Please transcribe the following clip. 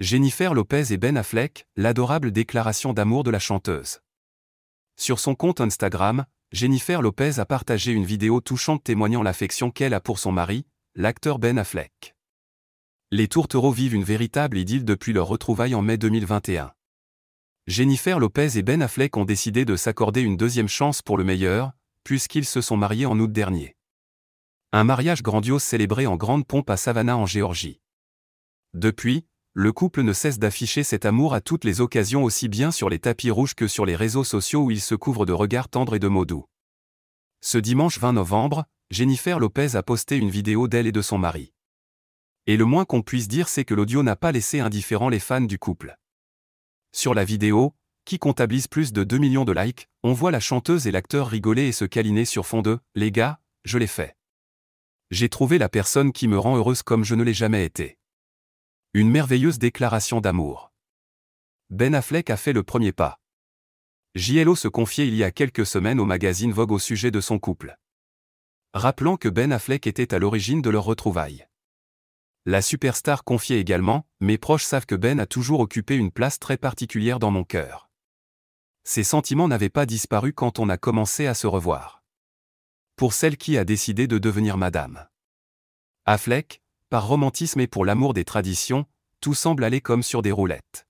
Jennifer Lopez et Ben Affleck, l'adorable déclaration d'amour de la chanteuse. Sur son compte Instagram, Jennifer Lopez a partagé une vidéo touchante témoignant l'affection qu'elle a pour son mari, l'acteur Ben Affleck. Les tourtereaux vivent une véritable idylle depuis leur retrouvaille en mai 2021. Jennifer Lopez et Ben Affleck ont décidé de s'accorder une deuxième chance pour le meilleur, puisqu'ils se sont mariés en août dernier. Un mariage grandiose célébré en grande pompe à Savannah en Géorgie. Depuis, le couple ne cesse d'afficher cet amour à toutes les occasions aussi bien sur les tapis rouges que sur les réseaux sociaux où ils se couvrent de regards tendres et de mots doux. Ce dimanche 20 novembre, Jennifer Lopez a posté une vidéo d'elle et de son mari. Et le moins qu'on puisse dire c'est que l'audio n'a pas laissé indifférent les fans du couple. Sur la vidéo, qui comptabilise plus de 2 millions de likes, on voit la chanteuse et l'acteur rigoler et se câliner sur fond de ⁇ Les gars, je l'ai fait. J'ai trouvé la personne qui me rend heureuse comme je ne l'ai jamais été. Une merveilleuse déclaration d'amour. Ben Affleck a fait le premier pas. JLO se confiait il y a quelques semaines au magazine Vogue au sujet de son couple. Rappelant que Ben Affleck était à l'origine de leur retrouvailles. La superstar confiait également Mes proches savent que Ben a toujours occupé une place très particulière dans mon cœur. Ces sentiments n'avaient pas disparu quand on a commencé à se revoir. Pour celle qui a décidé de devenir madame. Affleck, par romantisme et pour l'amour des traditions, tout semble aller comme sur des roulettes.